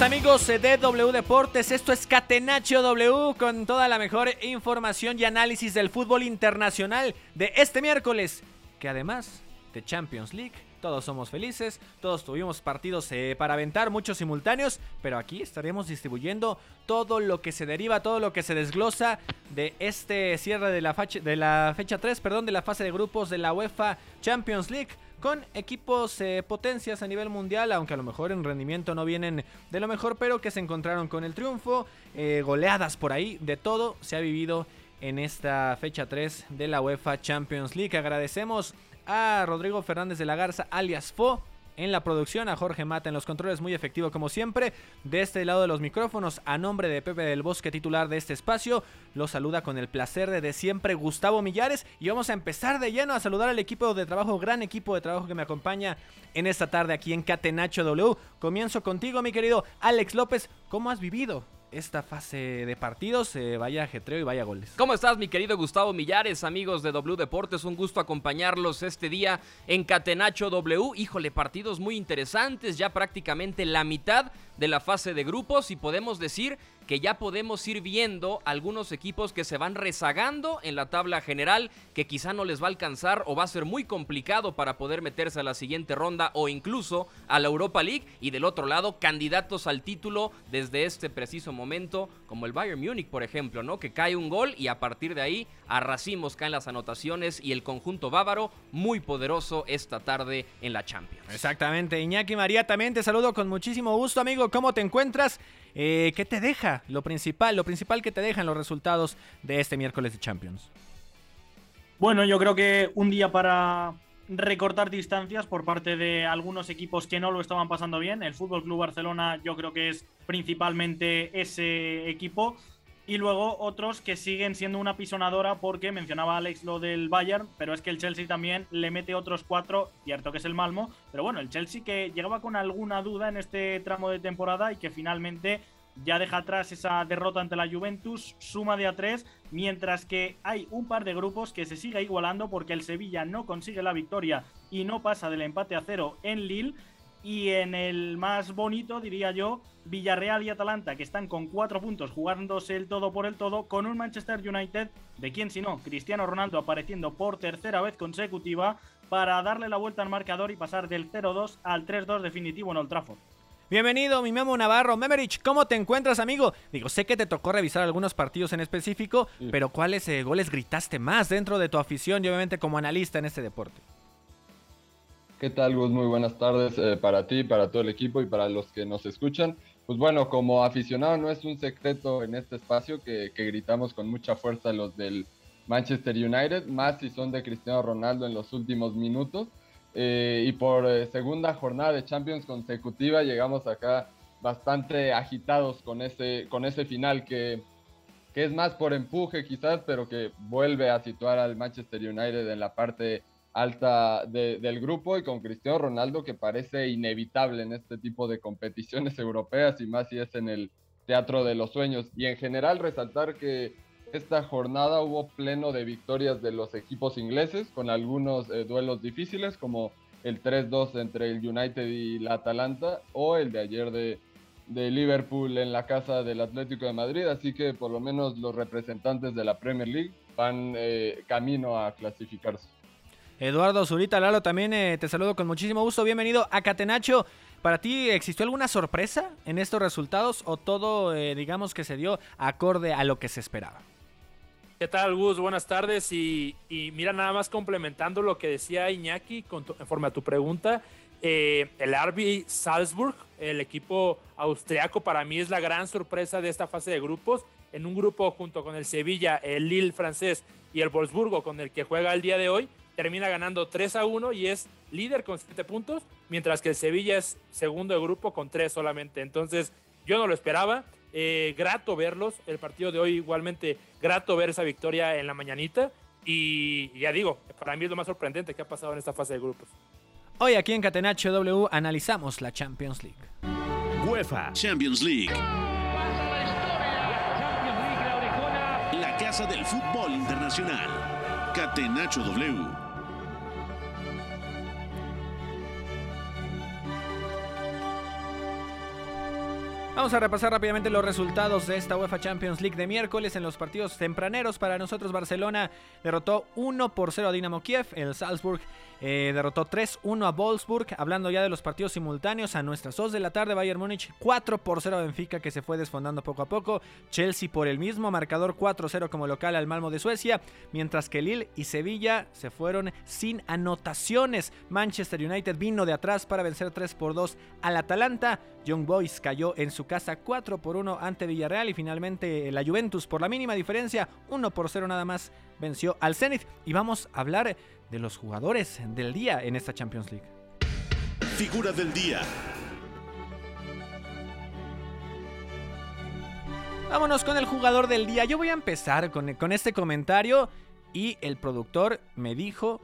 Amigos de W Deportes. Esto es Catenacho W con toda la mejor información y análisis del fútbol internacional de este miércoles, que además de Champions League, todos somos felices, todos tuvimos partidos eh, para aventar, muchos simultáneos, pero aquí estaremos distribuyendo todo lo que se deriva, todo lo que se desglosa de este cierre de la, de la fecha 3, perdón, de la fase de grupos de la UEFA Champions League con equipos eh, potencias a nivel mundial, aunque a lo mejor en rendimiento no vienen de lo mejor, pero que se encontraron con el triunfo, eh, goleadas por ahí, de todo se ha vivido en esta fecha 3 de la UEFA Champions League. Agradecemos a Rodrigo Fernández de la Garza, alias Fo, en la producción, a Jorge Mata en los controles, muy efectivo como siempre. De este lado de los micrófonos, a nombre de Pepe del Bosque, titular de este espacio, lo saluda con el placer de, de siempre Gustavo Millares. Y vamos a empezar de lleno a saludar al equipo de trabajo, gran equipo de trabajo que me acompaña en esta tarde aquí en Catenacho W. Comienzo contigo, mi querido Alex López. ¿Cómo has vivido esta fase de partidos. Eh, vaya ajetreo y vaya goles. ¿Cómo estás, mi querido Gustavo Millares, amigos de W Deportes? Un gusto acompañarlos este día en Catenacho W. Híjole, partidos muy interesantes, ya prácticamente la mitad de la fase de grupos y podemos decir que ya podemos ir viendo algunos equipos que se van rezagando en la tabla general, que quizá no les va a alcanzar o va a ser muy complicado para poder meterse a la siguiente ronda o incluso a la Europa League. Y del otro lado, candidatos al título desde este preciso momento, como el Bayern Múnich, por ejemplo, ¿no? Que cae un gol y a partir de ahí a racimos caen las anotaciones y el conjunto bávaro muy poderoso esta tarde en la Champions. Exactamente, Iñaki María, también te saludo con muchísimo gusto, amigo. ¿Cómo te encuentras? Eh, ¿Qué te deja? Lo principal, lo principal que te dejan los resultados de este miércoles de Champions. Bueno, yo creo que un día para recortar distancias por parte de algunos equipos que no lo estaban pasando bien. El Fútbol Club Barcelona, yo creo que es principalmente ese equipo. Y luego otros que siguen siendo una pisonadora porque mencionaba Alex lo del Bayern, pero es que el Chelsea también le mete otros cuatro, cierto que es el Malmo, pero bueno, el Chelsea que llegaba con alguna duda en este tramo de temporada y que finalmente ya deja atrás esa derrota ante la Juventus, suma de a tres, mientras que hay un par de grupos que se sigue igualando porque el Sevilla no consigue la victoria y no pasa del empate a cero en Lille y en el más bonito, diría yo, Villarreal y Atalanta, que están con cuatro puntos jugándose el todo por el todo, con un Manchester United, de quien si no, Cristiano Ronaldo apareciendo por tercera vez consecutiva para darle la vuelta al marcador y pasar del 0-2 al 3-2 definitivo en Old Trafford. Bienvenido, mi Memo Navarro. Memerich, ¿cómo te encuentras, amigo? Digo, sé que te tocó revisar algunos partidos en específico, pero ¿cuáles eh, goles gritaste más dentro de tu afición y obviamente como analista en este deporte? ¿Qué tal, Gus? Muy buenas tardes eh, para ti, para todo el equipo y para los que nos escuchan. Pues bueno, como aficionado no es un secreto en este espacio que, gritamos con mucha fuerza los del Manchester United, más si son de Cristiano Ronaldo en los últimos minutos. Eh, y por eh, segunda jornada de Champions consecutiva llegamos acá bastante agitados con ese, con ese final que, que es más por empuje quizás, pero que vuelve a situar al Manchester United en la parte alta del grupo y con Cristiano Ronaldo que parece inevitable en este tipo de competiciones europeas y más si es en el Teatro de los Sueños. Y en general resaltar que esta jornada hubo pleno de victorias de los equipos ingleses con algunos eh, duelos difíciles como el 3-2 entre el United y la Atalanta o el de ayer de, Liverpool en la casa del Atlético de Madrid. Así que por lo menos los representantes de la Premier League van eh, camino a clasificarse. Eduardo Zurita Lalo, también eh, te saludo con muchísimo gusto. Bienvenido a Catenacho. ¿Para ti existió alguna sorpresa en estos resultados o todo, eh, digamos, que se dio acorde a lo que se esperaba? ¿Qué tal, Gus? Buenas tardes. Y, mira, nada más complementando lo que decía Iñaki en forma a tu pregunta. Eh, el RB Salzburg, el equipo austriaco, para mí es la gran sorpresa de esta fase de grupos. En un grupo junto con el Sevilla, el Lille francés y el Wolfsburgo, con el que juega el día de hoy, termina ganando 3 a 1 y es líder con 7 puntos, mientras que el Sevilla es segundo de grupo con 3 solamente. Entonces, yo no lo esperaba. Eh, grato verlos. El partido de hoy igualmente grato ver esa victoria en la mañanita. Y ya digo, para mí es lo más sorprendente que ha pasado en esta fase de grupos. Hoy aquí en Catenacho W analizamos la Champions League. UEFA Champions League. La casa del fútbol internacional. Catenacho W. Vamos a repasar rápidamente los resultados de esta UEFA Champions League de miércoles en los partidos tempraneros. Para nosotros Barcelona derrotó 1 por 0 a Dinamo Kiev, el Salzburg eh, derrotó 3-1 a Wolfsburg. Hablando ya de los partidos simultáneos, a nuestras 2 de la tarde, Bayern Múnich 4 por 0 a Benfica, que se fue desfondando poco a poco. Chelsea por el mismo, marcador 4-0 como local al Malmo de Suecia. Mientras que Lille y Sevilla se fueron sin anotaciones. Manchester United vino de atrás para vencer 3 por 2 al Atalanta. Young Boys cayó en su casa 4 por 1 ante Villarreal y finalmente la Juventus por la mínima diferencia 1 por 0 nada más venció al Zenit. Y vamos a hablar de los jugadores del día en esta Champions League. Figura del día. Vámonos con el jugador del día. Yo voy a empezar con, con este comentario y el productor me dijo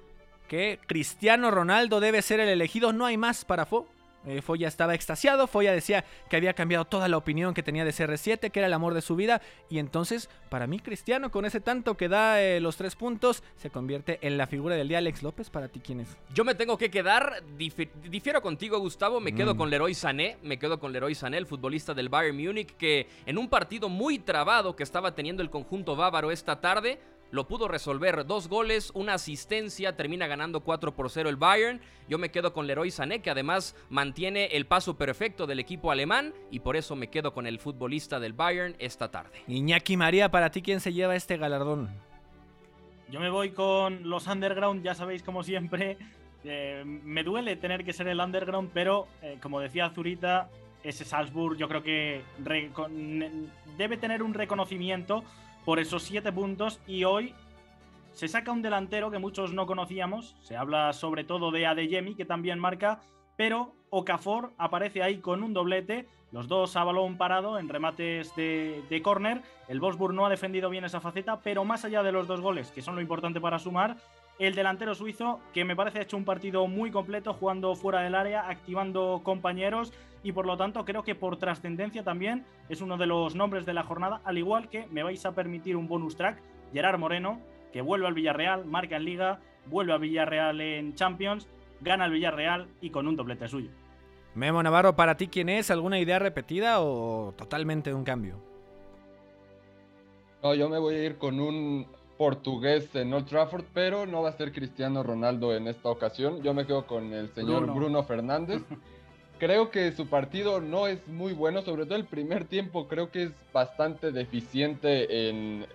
que Cristiano Ronaldo debe ser el elegido. No hay más para Fo. Eh, Foya estaba extasiado, Foya decía que había cambiado toda la opinión que tenía de CR7, que era el amor de su vida, y entonces, para mí, Cristiano, con ese tanto que da eh, los tres puntos, se convierte en la figura del día. Alex López, ¿para ti quién es? Yo me tengo que quedar, difiero contigo, Gustavo, me quedo Mm. con Leroy Sané, me quedo con Leroy Sané, el futbolista del Bayern Múnich, que en un partido muy trabado que estaba teniendo el conjunto bávaro esta tarde, lo pudo resolver. Dos goles, una asistencia, termina ganando 4 por 0 el Bayern. Yo me quedo con Leroy Sané, que además mantiene el paso perfecto del equipo alemán, y por eso me quedo con el futbolista del Bayern esta tarde. Iñaki María, ¿para ti quién se lleva este galardón? Yo me voy con los underground, ya sabéis, como siempre. eh, me duele tener que ser el underground, pero eh, como decía Zurita, ese Salzburg yo creo que debe tener un reconocimiento por esos siete puntos y hoy se saca un delantero que muchos no conocíamos. Se habla sobre todo de Adeyemi, que también marca, pero Okafor aparece ahí con un doblete. Los dos a balón parado en remates de, de córner. El Wolfsburg no ha defendido bien esa faceta, pero más allá de los dos goles, que son lo importante para sumar, el delantero suizo, que me parece ha hecho un partido muy completo, jugando fuera del área, activando compañeros y por lo tanto creo que por trascendencia también es uno de los nombres de la jornada, al igual que me vais a permitir un bonus track, Gerard Moreno, que vuelve al Villarreal, marca en Liga, vuelve al Villarreal en Champions, gana el Villarreal y con un doblete suyo. Memo Navarro, ¿para ti quién es? ¿Alguna idea repetida o totalmente un cambio? No, yo me voy a ir con un portugués en Old Trafford, pero no va a ser Cristiano Ronaldo en esta ocasión. Yo me quedo con el señor Bruno. Bruno, Fernández. Creo que su partido no es muy bueno, sobre todo el primer tiempo. Creo que es bastante deficiente en,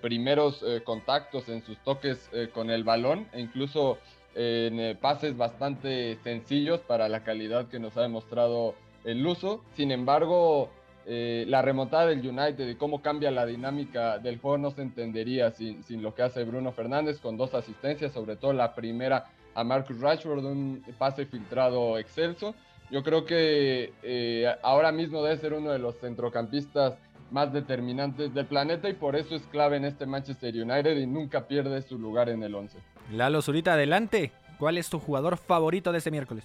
primeros eh, contactos, en sus toques eh, con el balón, e incluso en eh, pases bastante sencillos para la calidad que nos ha demostrado el uso. Sin embargo, la remontada del United y cómo cambia la dinámica del juego no se entendería sin, sin lo que hace Bruno Fernández con dos asistencias, sobre todo la primera a Marcus Rashford, un pase filtrado excelso. Yo creo que eh, ahora mismo debe ser uno de los centrocampistas más determinantes del planeta y por eso es clave en este Manchester United y nunca pierde su lugar en el 11. Lalo Zurita, adelante. ¿Cuál es tu jugador favorito de este miércoles?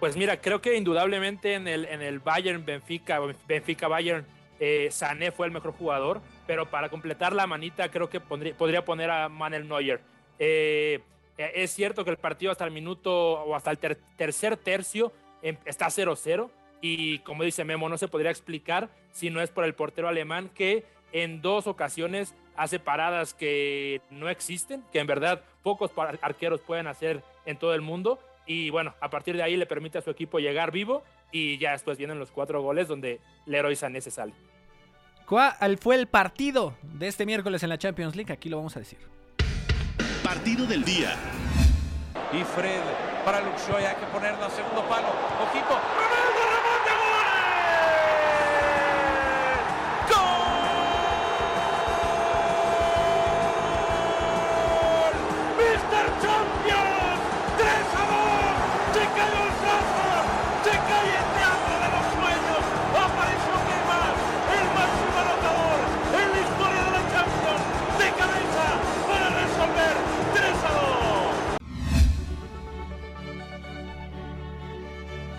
Pues mira, creo que indudablemente en el, en el Bayern Benfica, Benfica Bayern, eh, Sané fue el mejor jugador, pero para completar la manita creo que pondría- podría poner a Manuel Neuer. Eh, eh, es cierto que el partido hasta el minuto o hasta el ter- tercer tercio está 0-0 y como dice Memo, no se podría explicar si no es por el portero alemán que en dos ocasiones hace paradas que no existen, que en verdad pocos arqueros pueden hacer en todo el mundo y bueno, a partir de ahí le permite a su equipo llegar vivo y ya después vienen los cuatro goles donde Leroy Sané se sale. ¿Cuál fue el partido de este miércoles en la Champions League? Aquí lo vamos a decir. Partido del día. Y Fred para Luxoy, hay que ponerla a segundo palo. Ojito.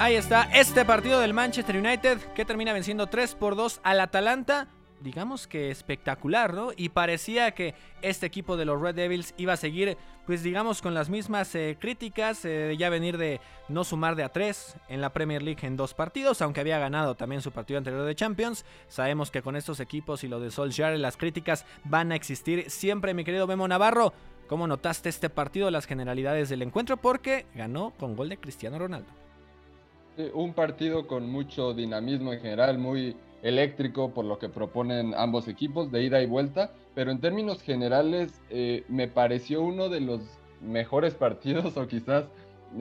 Ahí está este partido del Manchester United que termina venciendo 3 por 2 al Atalanta. Digamos que espectacular, ¿no? Y parecía que este equipo de los Red Devils iba a seguir, pues digamos, con las mismas eh, críticas, eh, ya venir de no sumar de a 3 en la Premier League en dos partidos, aunque había ganado también su partido anterior de Champions. Sabemos que con estos equipos y lo de Solskjaer las críticas van a existir siempre, mi querido Memo Navarro. ¿Cómo notaste este partido, las generalidades del encuentro? Porque ganó con gol de Cristiano Ronaldo. Sí, un partido con mucho dinamismo en general, muy eléctrico por lo que proponen ambos equipos de ida y vuelta, pero en términos generales eh, me pareció uno de los mejores partidos o quizás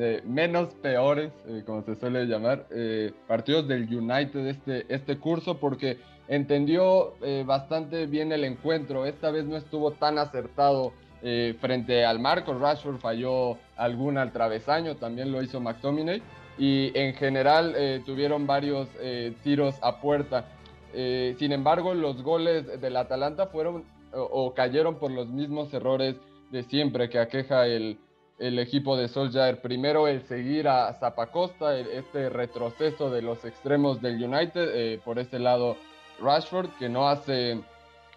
eh, menos peores, eh, como se suele llamar, eh, partidos del United este, este curso porque entendió eh, bastante bien el encuentro, esta vez no estuvo tan acertado eh, frente al marco, Rashford falló alguna al travesaño, también lo hizo McTominay y en general eh, tuvieron varios eh, tiros a puerta. Eh, sin embargo, los goles del Atalanta fueron o, cayeron por los mismos errores de siempre que aqueja el, el equipo de Solskjaer. Primero el seguir a Zapacosta, este retroceso de los extremos del United, por ese lado Rashford, que no hace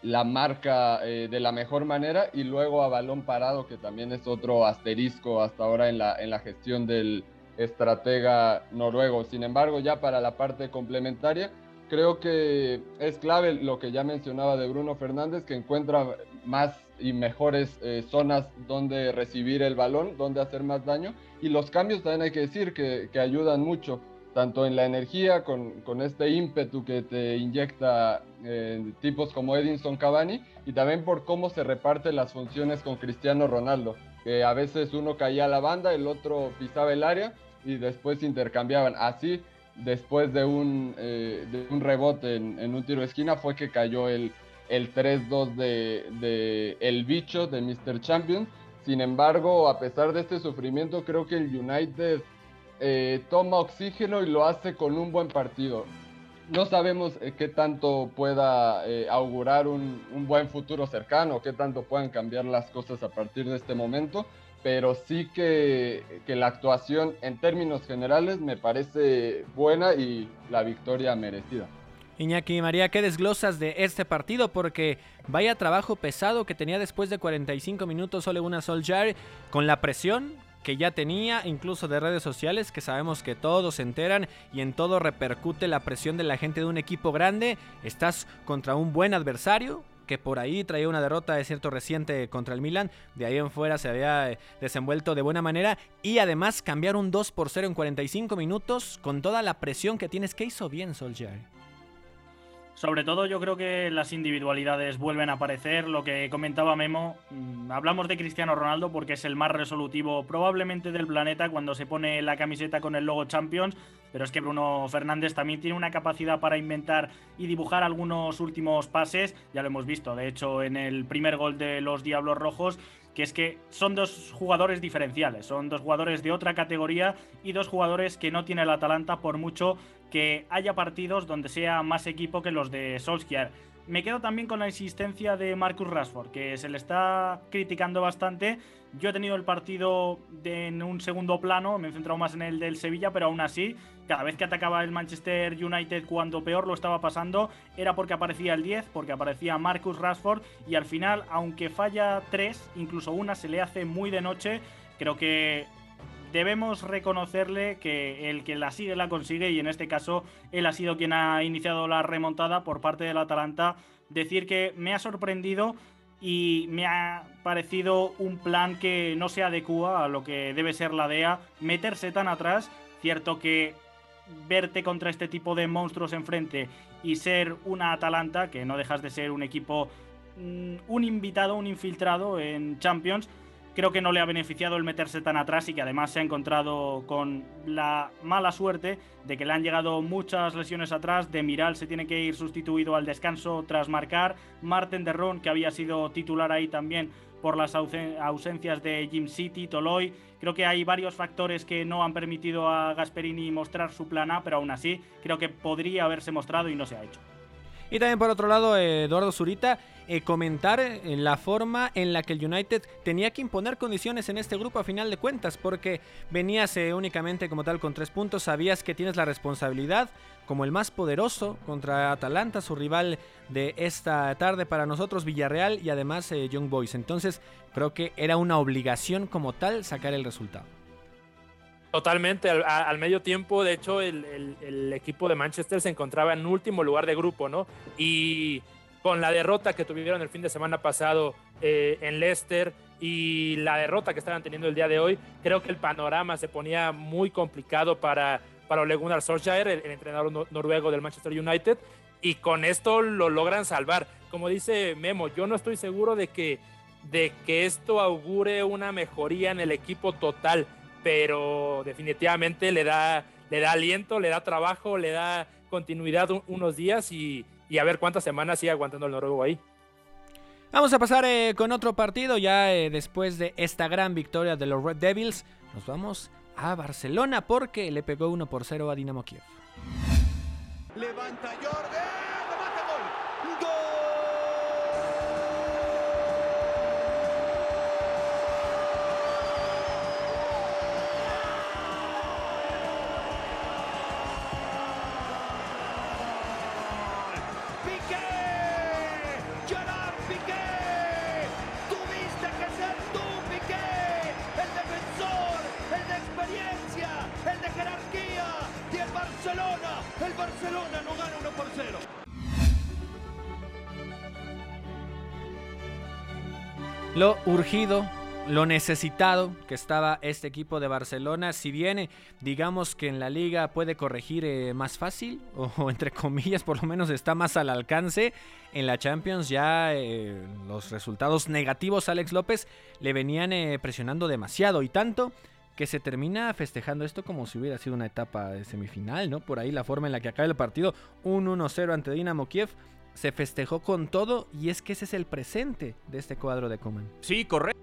la marca de la mejor manera, y luego a balón parado, que también es otro asterisco hasta ahora en la, en la gestión del, estratega noruego. Sin embargo, ya para la parte complementaria, creo que es clave lo que ya mencionaba de Bruno Fernández, que encuentra más y mejores eh, zonas donde recibir el balón, donde hacer más daño. Y los cambios también hay que decir que, que ayudan mucho, tanto en la energía, con, con este ímpetu que te inyecta eh, tipos como Edinson Cavani, y también por cómo se reparten las funciones con Cristiano Ronaldo que a veces uno caía a la banda, el otro pisaba el área y después intercambiaban. Así, después de un, eh, de un rebote en, en, un tiro de esquina, fue que cayó el, el 3-2 de, de, El Bicho, de Mr. Champion. Sin embargo, a pesar de este sufrimiento, creo que el United eh, toma oxígeno y lo hace con un buen partido no sabemos eh, qué tanto pueda eh, augurar un, un, buen futuro cercano, qué tanto puedan cambiar las cosas a partir de este momento, pero sí que, que, la actuación en términos generales me parece buena y la victoria merecida. Iñaki María, ¿qué desglosas de este partido? Porque vaya trabajo pesado que tenía después de 45 minutos Ole Gunnar Solskjaer con la presión, que ya tenía, incluso de redes sociales, que sabemos que todos se enteran y en todo repercute la presión de la gente de un equipo grande. Estás contra un buen adversario, que por ahí traía una derrota de cierto reciente contra el Milan, de ahí en fuera se había desenvuelto de buena manera y además cambiar un 2 por 0 en 45 minutos con toda la presión que tienes, que hizo bien Solskjaer. Sobre todo yo creo que las individualidades vuelven a aparecer. Lo que comentaba Memo, mmm, hablamos de Cristiano Ronaldo porque es el más resolutivo probablemente del planeta cuando se pone la camiseta con el logo Champions, pero es que Bruno Fernández también tiene una capacidad para inventar y dibujar algunos últimos pases, ya lo hemos visto, de hecho en el primer gol de los Diablos Rojos que es que son dos jugadores diferenciales, son dos jugadores de otra categoría y dos jugadores que no tiene el Atalanta por mucho que haya partidos donde sea más equipo que los de Solskjaer. Me quedo también con la insistencia de Marcus Rashford, que se le está criticando bastante. Yo he tenido el partido en un segundo plano, me he centrado más en el del Sevilla, pero aún así, cada vez que atacaba el Manchester United cuando peor lo estaba pasando, era porque aparecía el 10, porque aparecía Marcus Rashford, y al final, aunque falla tres, incluso una se le hace muy de noche, creo que debemos reconocerle que el que la sigue la consigue y en este caso él ha sido quien ha iniciado la remontada por parte del Atalanta. Decir que me ha sorprendido y me ha parecido un plan que no se adecua a lo que debe ser la DEA, meterse tan atrás, cierto que verte contra este tipo de monstruos enfrente y ser una Atalanta, que no dejas de ser un equipo, un invitado, un infiltrado en Champions, creo que no le ha beneficiado el meterse tan atrás y que además se ha encontrado con la mala suerte de que le han llegado muchas lesiones atrás. De Miral se tiene que ir sustituido al descanso tras marcar. Marten de Ron, que había sido titular ahí también por las ausencias de Jim City, Toloy. Creo que hay varios factores que no han permitido a Gasperini mostrar su plan A, pero aún así creo que podría haberse mostrado y no se ha hecho. Y también por otro lado, Eduardo Zurita, eh, comentar eh, la forma en la que el United tenía que imponer condiciones en este grupo a final de cuentas, porque venías eh, únicamente como tal con tres puntos, sabías que tienes la responsabilidad como el más poderoso contra Atalanta, su rival de esta tarde para nosotros, Villarreal y además Young Boys. Entonces creo que era una obligación como tal sacar el resultado. Totalmente, al, medio tiempo, de hecho, el, equipo de Manchester se encontraba en último lugar de grupo, ¿no? Y con la derrota que tuvieron el fin de semana pasado eh, en Leicester y la derrota que estaban teniendo el día de hoy, creo que el panorama se ponía muy complicado para, para Ole Solskjaer, el, entrenador noruego del Manchester United, y con esto lo logran salvar. Como dice Memo, yo no estoy seguro de que, de que esto augure una mejoría en el equipo total pero definitivamente le da, le da aliento, le da trabajo, le da continuidad unos días y, a ver cuántas semanas sigue aguantando el noruego ahí. Vamos a pasar eh, con otro partido ya eh, después de esta gran victoria de los Red Devils. Nos vamos a Barcelona porque le pegó 1 por 0 a Dinamo Kiev. Levanta Jordan. Lo urgido, lo necesitado que estaba este equipo de Barcelona. Si viene, digamos que en la liga puede corregir eh, más fácil, o, entre comillas, por lo menos está más al alcance, en la Champions ya eh, los resultados negativos a Alex López le venían eh, presionando demasiado y tanto que se termina festejando esto como si hubiera sido una etapa de semifinal, ¿no? Por ahí la forma en la que acaba el partido, un 1-0 ante Dinamo Kiev se festejó con todo y es que ese es el presente de este cuadro de Coman. Sí, correcto.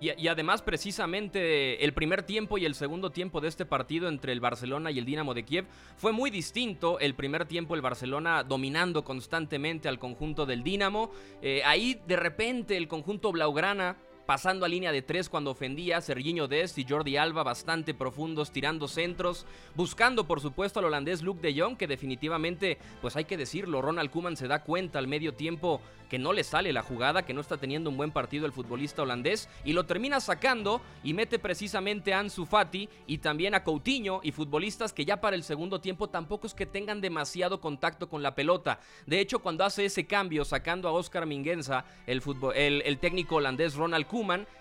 Y, además, precisamente, el primer tiempo y el segundo tiempo de este partido entre el Barcelona y el Dinamo de Kiev fue muy distinto. El primer tiempo, el Barcelona dominando constantemente al conjunto del Dinamo. Eh, ahí, de repente, el conjunto Blaugrana pasando a línea de tres cuando ofendía, Serginho Dest y Jordi Alba bastante profundos, tirando centros, buscando por supuesto al holandés Luke de Jong, que definitivamente, pues hay que decirlo, Ronald Koeman se da cuenta al medio tiempo que no le sale la jugada, que no está teniendo un buen partido el futbolista holandés y lo termina sacando y mete precisamente a Ansu Fati y también a Coutinho y futbolistas que ya para el segundo tiempo tampoco es que tengan demasiado contacto con la pelota. De hecho, cuando hace ese cambio sacando a Oscar Minguenza, el, el, técnico holandés Ronald Koeman,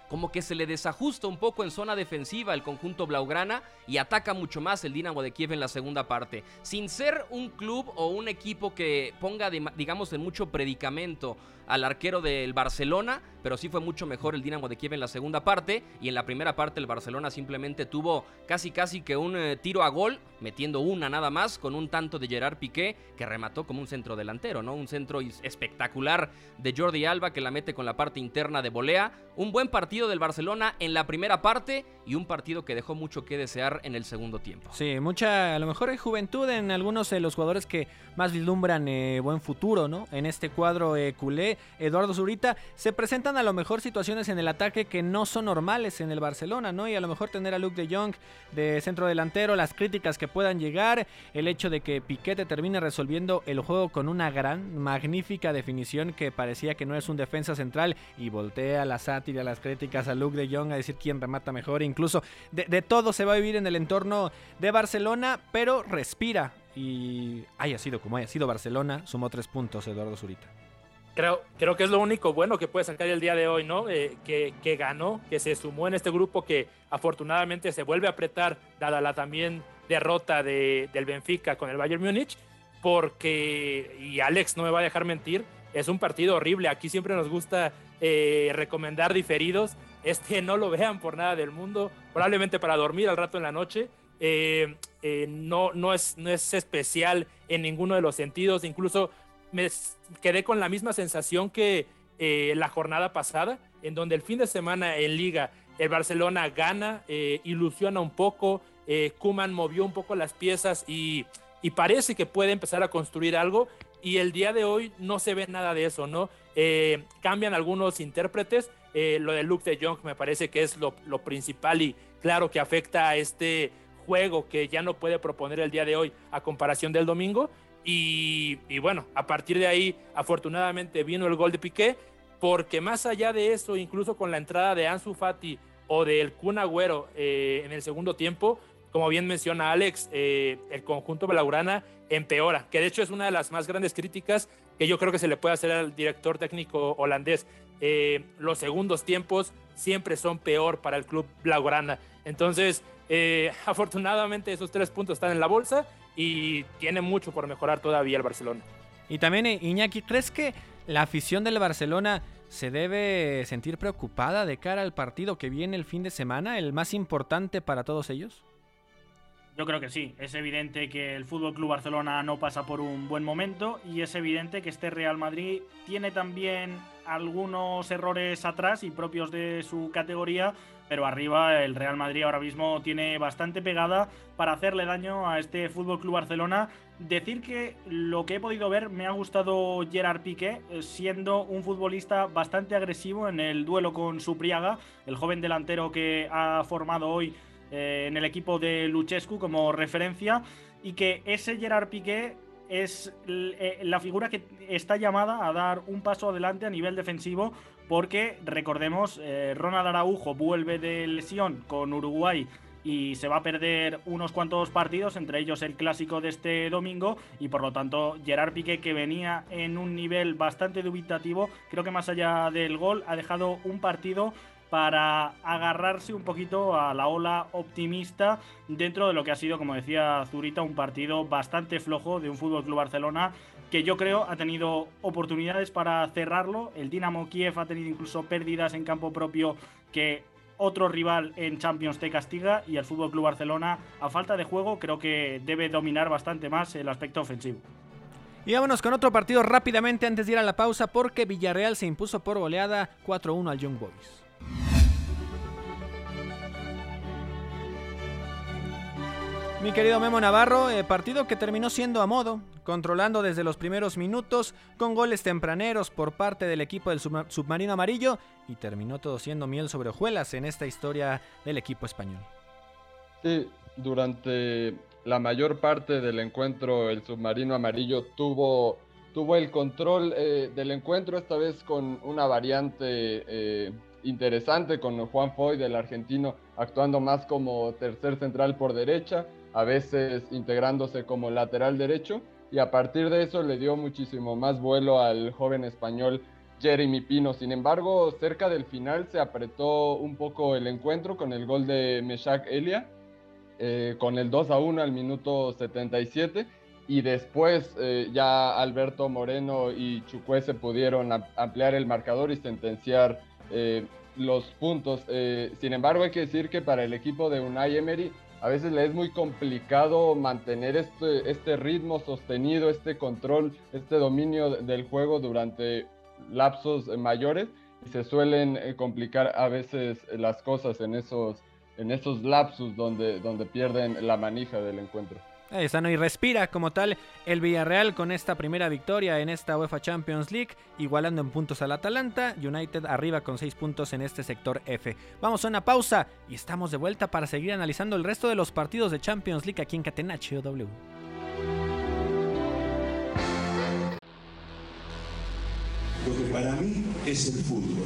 como que se le desajusta un poco en zona defensiva el conjunto blaugrana y ataca mucho más el Dinamo de Kiev en la segunda parte. Sin ser un club o un equipo que ponga, digamos, en mucho predicamento al arquero del Barcelona, pero sí fue mucho mejor el Dinamo de Kiev en la segunda parte y en la primera parte el Barcelona simplemente tuvo casi casi que un eh, tiro a gol, metiendo una nada más con un tanto de Gerard Piqué que remató como un centro delantero, ¿no? Un centro espectacular de Jordi Alba que la mete con la parte interna de volea. Un buen partido del Barcelona en la primera parte y un partido que dejó mucho que desear en el segundo tiempo. Sí, mucha, a lo mejor hay juventud en algunos de los jugadores que más vislumbran eh, buen futuro, ¿no? En este cuadro eh, culé Eduardo Zurita, se presentan a lo mejor situaciones en el ataque que no son normales en el Barcelona, ¿no? Y a lo mejor tener a Luke de Jong de centro delantero, las críticas que puedan llegar, el hecho de que Piquete termine resolviendo el juego con una gran, magnífica definición que parecía que no es un defensa central y voltea la sátira, las críticas a Luke de Jong a decir quién remata mejor, incluso de, de todo se va a vivir en el entorno de Barcelona, pero respira. Y haya sido como haya sido Barcelona, sumó tres puntos Eduardo Zurita creo, creo que es lo único bueno que puede sacar el día de hoy, ¿no? Eh, que, que, ganó, que se sumó en este grupo que afortunadamente se vuelve a apretar, dada la también derrota de, del Benfica con el Bayern Múnich, porque, y Alex no me va a dejar mentir, es un partido horrible. Aquí siempre nos gusta eh, recomendar diferidos, este no lo vean por nada del mundo, probablemente para dormir al rato en la noche. Eh, no, no, es, no es especial en ninguno de los sentidos, incluso me quedé con la misma sensación que eh, la jornada pasada, en donde el fin de semana en liga el Barcelona gana, ilusiona un poco, Kuman movió un poco las piezas y, parece que puede empezar a construir algo y el día de hoy no se ve nada de eso, ¿no? cambian algunos intérpretes, lo de Luke de Jong me parece que es lo principal y claro que afecta a este juego que ya no puede proponer el día de hoy a comparación del domingo. Y, bueno, a partir de ahí, afortunadamente vino el gol de Piqué, porque más allá de eso, incluso con la entrada de Ansu Fati o del Kun eh, en el segundo tiempo, como bien menciona Alex, eh, el conjunto Blaugrana empeora, que de hecho es una de las más grandes críticas que yo creo que se le puede hacer al director técnico holandés. Eh, los segundos tiempos siempre son peor para el club Blaugrana. Entonces, afortunadamente esos tres puntos están en la bolsa y tiene mucho por mejorar todavía el Barcelona. Y también, eh, Iñaki, ¿crees que la afición del Barcelona se debe sentir preocupada de cara al partido que viene el fin de semana, el más importante para todos ellos? Yo creo que sí. Es evidente que el Fútbol Club Barcelona no pasa por un buen momento y es evidente que este Real Madrid tiene también algunos errores atrás y propios de su categoría, pero arriba el Real Madrid ahora mismo tiene bastante pegada para hacerle daño a este Fútbol Club Barcelona. Decir que lo que he podido ver me ha gustado Gerard Piqué, eh, siendo un futbolista bastante agresivo en el duelo con Supriaga, el joven delantero que ha formado hoy eh, en el equipo de Luchescu como referencia y que ese Gerard Piqué es eh, la figura que está llamada a dar un paso adelante a nivel defensivo porque recordemos eh, Ronald Araujo vuelve de lesión con Uruguay y se va a perder unos cuantos partidos, entre ellos el clásico de este domingo, y por lo tanto Gerard Piqué, que venía en un nivel bastante dubitativo, creo que más allá del gol, ha dejado un partido para agarrarse un poquito a la ola optimista dentro de lo que ha sido, como decía Zurita, un partido bastante flojo de un Fútbol Club Barcelona que yo creo ha tenido oportunidades para cerrarlo. El Dinamo Kiev ha tenido incluso pérdidas en campo propio que otro rival en Champions te castiga y el Fútbol Club Barcelona, a falta de juego, creo que debe dominar bastante más el aspecto ofensivo. Y vámonos con otro partido rápidamente antes de ir a la pausa porque Villarreal se impuso por goleada 4-1 al Young Boys. Mi querido Memo Navarro, eh, partido que terminó siendo a modo, controlando desde los primeros minutos, con goles tempraneros por parte del equipo del submarino amarillo, y terminó todo siendo miel sobre hojuelas en esta historia del equipo español. Sí, durante la mayor parte del encuentro el submarino amarillo tuvo, tuvo el control eh, del encuentro, esta vez con una variante eh, interesante, con Juan Foy del argentino actuando más como tercer central por derecha a veces integrándose como lateral derecho y a partir de eso le dio muchísimo más vuelo al joven español Jeremy Pino. Sin embargo, cerca del final se apretó un poco el encuentro con el gol de Meshak Elia, eh, con el 2 a 1 al minuto 77. Y después eh, ya Alberto Moreno y Chucuese pudieron ampliar el marcador y sentenciar eh, los puntos. sin embargo, hay que decir que para el equipo de Unai Emery a veces le es muy complicado mantener este, este ritmo sostenido, este control, este dominio del juego durante lapsos mayores y se suelen eh, complicar a veces las cosas en esos, en esos lapsos donde, donde pierden la manija del encuentro. Ahí está, ¿no? Y respira como tal el Villarreal con esta primera victoria en esta UEFA Champions League, igualando en puntos al Atalanta. United arriba con 6 puntos en este sector F. Vamos a una pausa y estamos de vuelta para seguir analizando el resto de los partidos de Champions League aquí en Catenaccio W. Lo que para mí es el fútbol.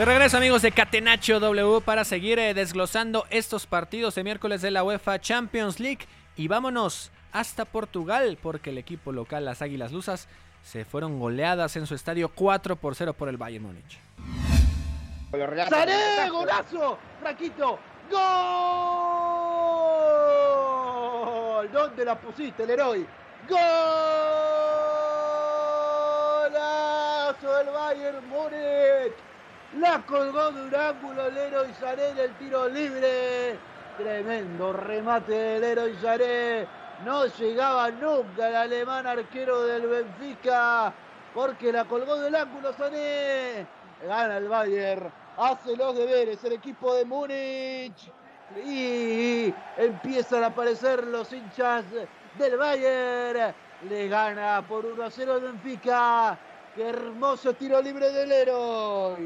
De regreso amigos de Catenacho W para seguir eh, desglosando estos partidos de miércoles de la UEFA Champions League y vámonos hasta Portugal porque el equipo local, las Águilas Lusas, se fueron goleadas en su estadio 4 por 0 por el Bayern Múnich. ¡Sané! ¡Golazo! ¡Fraquito! ¡Gol! ¿Dónde la pusiste, el héroe? ¡Golazo del Bayern Múnich! La colgó de un ángulo Leroy Sané en el tiro libre. Tremendo remate de Leroy Sané. No llegaba nunca el alemán arquero del Benfica porque la colgó del ángulo Sané. Gana el Bayern. Hace los deberes el equipo de Múnich. Y empiezan a aparecer los hinchas del Bayern. Le gana por 1 a 0 el Benfica. Qué hermoso tiro libre del héroe.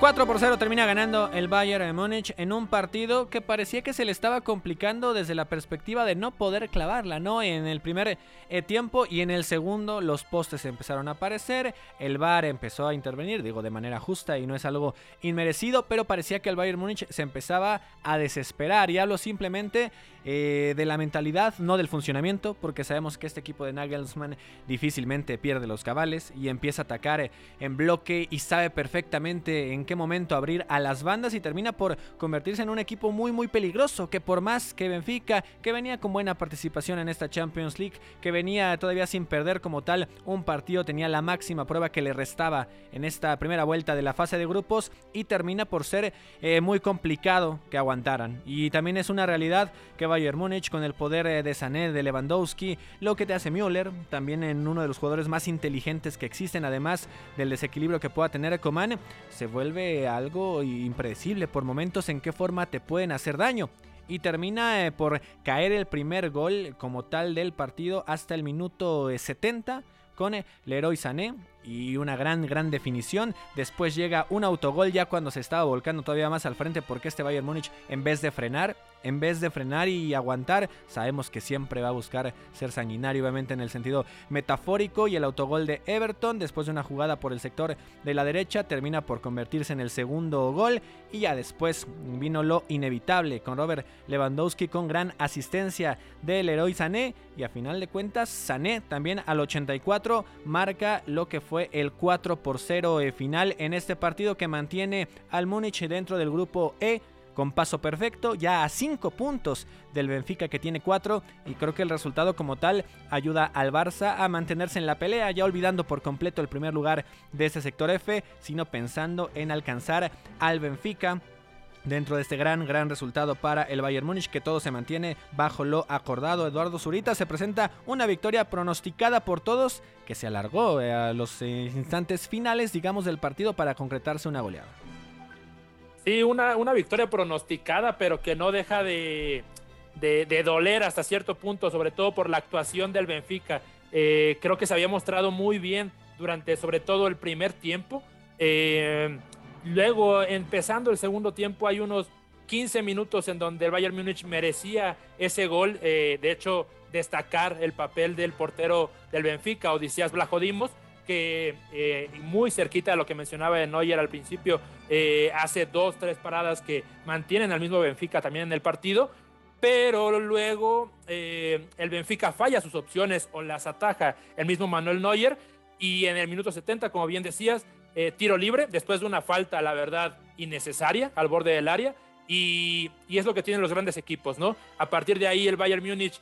4 por 0 termina ganando el Bayern de Múnich en un partido que parecía que se le estaba complicando desde la perspectiva de no poder clavarla, ¿no? En el primer eh, tiempo y en el segundo los postes empezaron a aparecer, el VAR empezó a intervenir, digo de manera justa y no es algo inmerecido, pero parecía que el Bayern Múnich se empezaba a desesperar y hablo simplemente eh, de la mentalidad, no del funcionamiento, porque sabemos que este equipo de Nagelsmann difícilmente pierde los cabales y empieza a atacar en bloque y sabe perfectamente en qué momento abrir a las bandas y termina por convertirse en un equipo muy muy peligroso que por más que Benfica, que venía con buena participación en esta Champions League, que venía todavía sin perder como tal un partido, tenía la máxima prueba que le restaba en esta primera vuelta de la fase de grupos y termina por ser eh, muy complicado que aguantaran. Y también es una realidad que Bayern Múnich con el poder eh, de Sané, de Lewandowski, lo que te hace Müller, también en uno de los jugadores más inteligentes que existen, además del desequilibrio que pueda tener Coman, se vuelve algo impredecible por momentos en qué forma te pueden hacer daño. Y termina eh, por caer el primer gol como tal del partido hasta el minuto 70 eh, con Leroy Sané y una gran, gran definición. Después llega un autogol ya cuando se estaba volcando todavía más al frente porque este Bayern Múnich en vez de frenar en vez de frenar y aguantar, sabemos que siempre va a buscar ser sanguinario, obviamente en el sentido metafórico. Y el autogol de Everton, después de una jugada por el sector de la derecha, termina por convertirse en el segundo gol. Y ya después vino lo inevitable con Robert Lewandowski con gran asistencia del héroe Sané. Y a final de cuentas, Sané también al 84 marca lo que fue el 4 por 0 final en este partido que mantiene al Múnich dentro del grupo E con paso perfecto, ya a 5 puntos del Benfica que tiene 4 y creo que el resultado como tal ayuda al Barça a mantenerse en la pelea, ya olvidando por completo el primer lugar de este sector F, sino pensando en alcanzar al Benfica dentro de este gran, gran resultado para el Bayern Múnich, que todo se mantiene bajo lo acordado. Eduardo Zurita se presenta una victoria pronosticada por todos, que se alargó eh, a los eh, instantes finales, digamos, del partido para concretarse una goleada. Sí, una, una victoria pronosticada, pero que no deja de, de, doler hasta cierto punto, sobre todo por la actuación del Benfica. Eh, creo que se había mostrado muy bien durante sobre todo el primer tiempo. Luego, empezando el segundo tiempo, hay unos 15 minutos en donde el Bayern Múnich merecía ese gol. Eh, de hecho, destacar el papel del portero del Benfica, Odisías Blagodimos, que eh, muy cerquita de lo que mencionaba de Neuer al principio, eh, hace dos, tres paradas que mantienen al mismo Benfica también en el partido, pero luego el Benfica falla sus opciones o las ataja el mismo Manuel Neuer y en el minuto 70, como bien decías, tiro libre después de una falta, la verdad, innecesaria al borde del área. Y, y, es lo que tienen los grandes equipos, ¿no? A partir de ahí el Bayern Múnich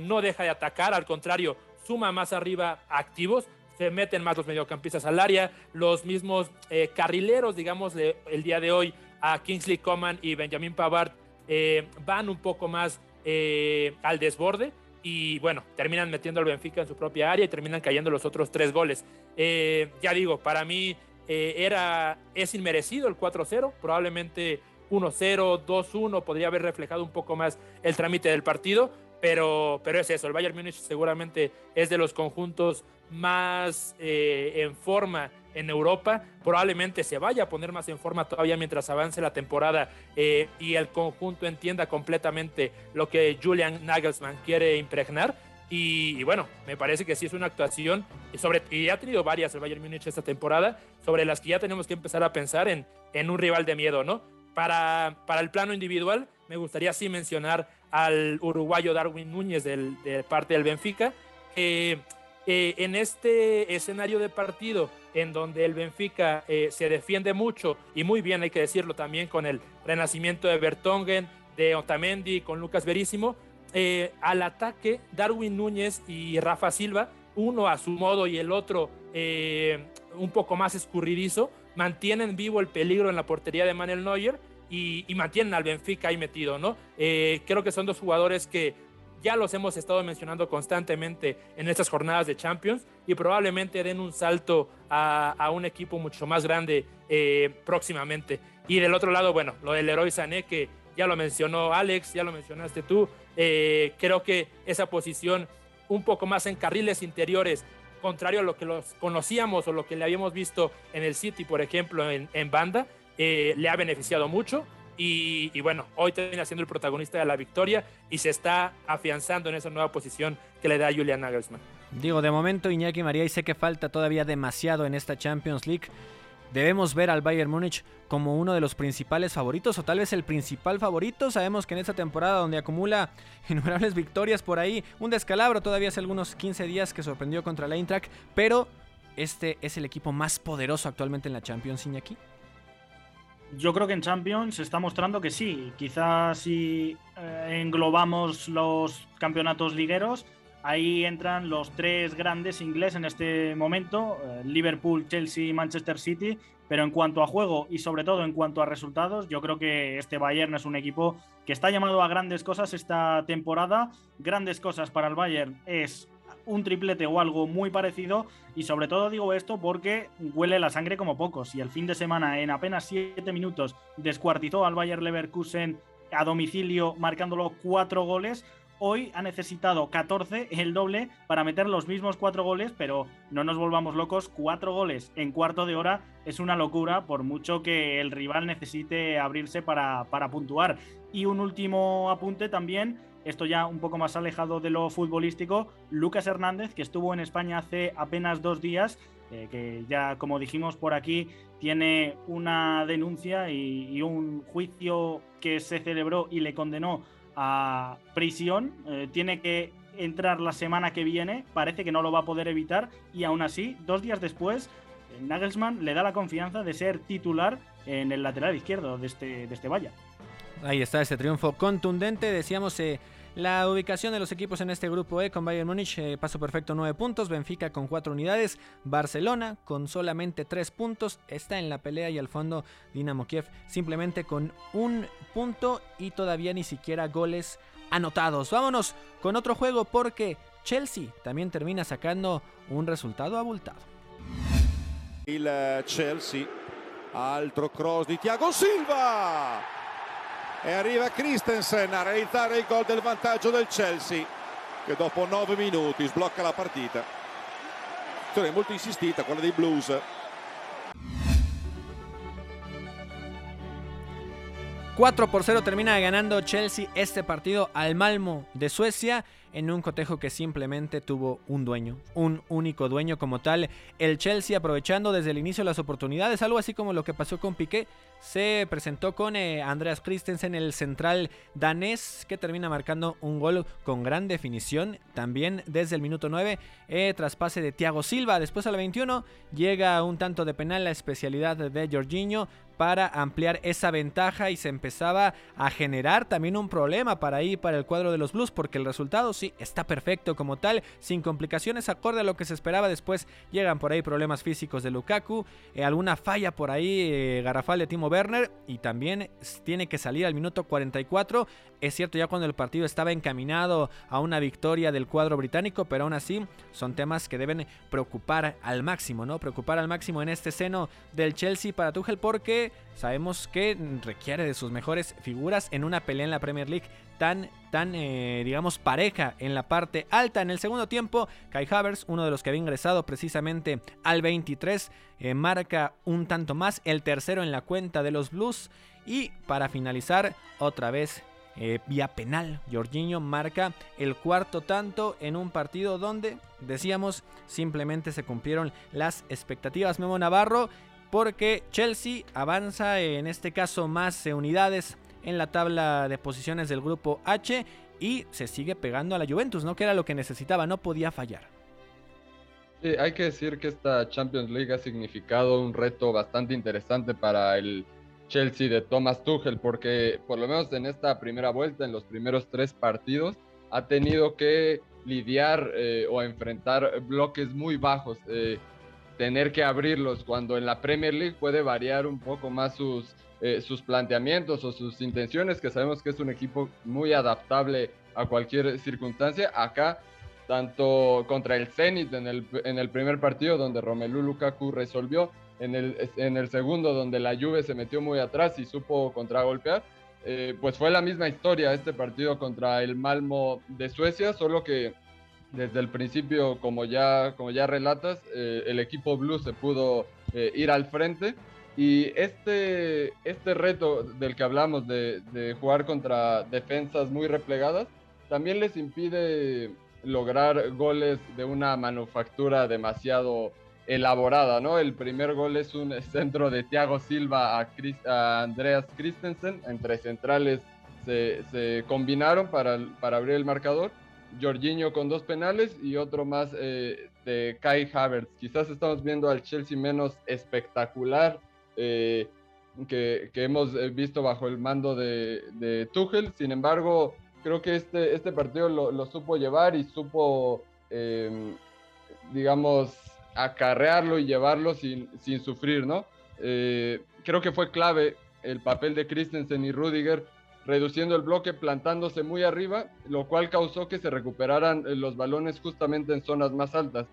no deja de atacar, al contrario, suma más arriba activos, se meten más los mediocampistas al área, los mismos eh, carrileros, digamos, el día de hoy a Kingsley Coman y Benjamin Pavard eh, van un poco más eh, al desborde y bueno, terminan metiendo al Benfica en su propia área y terminan cayendo los otros tres goles. ya digo, para mí era, es inmerecido el 4-0, probablemente 1-0, 2-1 podría haber reflejado un poco más el trámite del partido, pero, pero es eso, el Bayern Múnich seguramente es de los conjuntos más eh, en forma en Europa, probablemente se vaya a poner más en forma todavía mientras avance la temporada eh, y el conjunto entienda completamente lo que Julian Nagelsmann quiere impregnar. Y, bueno, me parece que sí es una actuación, y, sobre, y ha tenido varias el Bayern Múnich esta temporada, sobre las que ya tenemos que empezar a pensar en, en un rival de miedo, ¿no? Para, para el plano individual, me gustaría sí mencionar al uruguayo Darwin Núñez del, de parte del Benfica, que eh, en este escenario de partido en donde el Benfica eh, se defiende mucho y muy bien, hay que decirlo también, con el renacimiento de Bertongen, de Otamendi, con Lucas Verísimo, eh, al ataque, Darwin Núñez y Rafa Silva, uno a su modo y el otro un poco más escurridizo, mantienen vivo el peligro en la portería de Manuel Neuer y, mantienen al Benfica ahí metido, ¿no? creo que son dos jugadores que ya los hemos estado mencionando constantemente en estas jornadas de Champions y probablemente den un salto a, un equipo mucho más grande eh, próximamente. Y del otro lado, bueno, lo del Leroy Sané, que ya lo mencionó Alex, ya lo mencionaste tú, eh, creo que esa posición un poco más en carriles interiores, contrario a lo que los conocíamos o lo que le habíamos visto en el City, por ejemplo, en, banda, eh, le ha beneficiado mucho y, bueno, hoy termina siendo el protagonista de la victoria y se está afianzando en esa nueva posición que le da Julian Nagelsmann. Digo, de momento Iñaki María, y sé que falta todavía demasiado en esta Champions League. Debemos ver al Bayern Múnich como uno de los principales favoritos o tal vez el principal favorito. Sabemos que en esta temporada donde acumula innumerables victorias por ahí, un descalabro todavía hace algunos 15 días que sorprendió contra la Eintracht, pero este es el equipo más poderoso actualmente en la Champions Iñaki. Yo creo que en Champions se está mostrando que sí. Quizás si eh, englobamos los campeonatos ligueros, ahí entran los tres grandes ingleses en este momento, eh, Liverpool, Chelsea y Manchester City. Pero en cuanto a juego y sobre todo en cuanto a resultados, yo creo que este Bayern es un equipo que está llamado a grandes cosas esta temporada. Grandes cosas para el Bayern es un triplete o algo muy parecido. Y sobre todo digo esto porque huele la sangre como pocos. Y el fin de semana, en apenas 7 minutos, descuartizó al Bayer Leverkusen a domicilio, marcándolo 4 goles. Hoy ha necesitado 14, el doble, para meter los mismos 4 goles, pero no nos volvamos locos, 4 goles en cuarto de hora es una locura, por mucho que el rival necesite abrirse para, para puntuar. Y un último apunte también, esto ya un poco más alejado de lo futbolístico, Lucas Hernández, que estuvo en España hace apenas dos días, eh, que ya como dijimos por aquí, tiene una denuncia y, un juicio que se celebró y le condenó a prisión. Eh, tiene que entrar la semana que viene, parece que no lo va a poder evitar y aún así, dos días después, Nagelsmann le da la confianza de ser titular en el lateral izquierdo de este, de este Valle. Ahí está ese triunfo contundente, decíamos... Eh, la ubicación de los equipos en este grupo E con Bayern Múnich, eh, paso perfecto 9 puntos, Benfica con 4 unidades, Barcelona con solamente 3 puntos, está en la pelea y al fondo Dinamo Kiev simplemente con un punto y todavía ni siquiera goles anotados. Vámonos con otro juego porque Chelsea también termina sacando un resultado abultado. El Chelsea, altro cross di Thiago Silva. E arriva Christensen a realizzare il gol del vantaggio del Chelsea che dopo 9 minuti sblocca la partita. Azione molto insistita quella dei Blues. 4 por 0 termina ganando Chelsea este partido al Malmo de Suecia en un cotejo que simplemente tuvo un dueño, un único dueño como tal. El Chelsea aprovechando desde el inicio las oportunidades, algo así como lo que pasó con Piqué, se presentó con eh, Andreas Christensen, el central danés, que termina marcando un gol con gran definición. También desde el minuto 9, eh, traspase de Thiago Silva. Después al 21 llega un tanto de penal la especialidad de Jorginho para ampliar esa ventaja y se empezaba a generar también un problema para ahí para el cuadro de los Blues porque el resultado está perfecto como tal, sin complicaciones acorde a lo que se esperaba. Después llegan por ahí problemas físicos de Lukaku, eh, alguna falla por ahí eh, garrafal de Timo Werner y también tiene que salir al minuto 44. Es cierto ya cuando el partido estaba encaminado a una victoria del cuadro británico, pero aún así son temas que deben preocupar al máximo, ¿no? Preocupar al máximo en este seno del Chelsea para Tuchel porque sabemos que requiere de sus mejores figuras en una pelea en la Premier League tan, tan eh, digamos, pareja en la parte alta. En el segundo tiempo, Kai Havers, uno de los que había ingresado precisamente al 23, eh, marca un tanto más, el tercero en la cuenta de los Blues. Y para finalizar, otra vez eh, vía penal. Jorginho marca el cuarto tanto en un partido donde, decíamos, simplemente se cumplieron las expectativas. Memo Navarro, porque Chelsea avanza en este caso más unidades en la tabla de posiciones del grupo H y se sigue pegando a la Juventus, ¿no? Que era lo que necesitaba, no podía fallar. Sí, hay que decir que esta Champions League ha significado un reto bastante interesante para el Chelsea de Thomas Tuchel, porque por lo menos en esta primera vuelta, en los primeros tres partidos, ha tenido que lidiar eh, o enfrentar bloques muy bajos, eh, tener que abrirlos, cuando en la Premier League puede variar un poco más sus, eh, sus planteamientos o sus intenciones, que sabemos que es un equipo muy adaptable a cualquier circunstancia. Acá, tanto contra el Zenit en el, en el primer partido, donde Romelu Lukaku resolvió, en el, en el segundo donde la Juve se metió muy atrás y supo contragolpear, eh, pues fue la misma historia este partido contra el Malmo de Suecia, solo que desde el principio, como ya, como ya relatas, eh, el equipo blue se pudo eh, ir al frente y este, este reto del que hablamos de, jugar contra defensas muy replegadas, también les impide lograr goles de una manufactura demasiado elaborada, ¿no? El primer gol es un centro de Thiago Silva a, Andreas Christensen, entre centrales se, combinaron para, para, abrir el marcador. Jorginho con dos penales y otro más eh, de Kai Havertz. Quizás estamos viendo al Chelsea menos espectacular eh, que, hemos eh, visto bajo el mando de, de, Tuchel. Sin embargo, creo que este, este partido lo, supo llevar y supo, digamos, acarrearlo y llevarlo sin, sin sufrir, ¿no? Eh, creo que fue clave el papel de Christensen y Rudiger reduciendo el bloque, plantándose muy arriba, lo cual causó que se recuperaran los balones justamente en zonas más altas,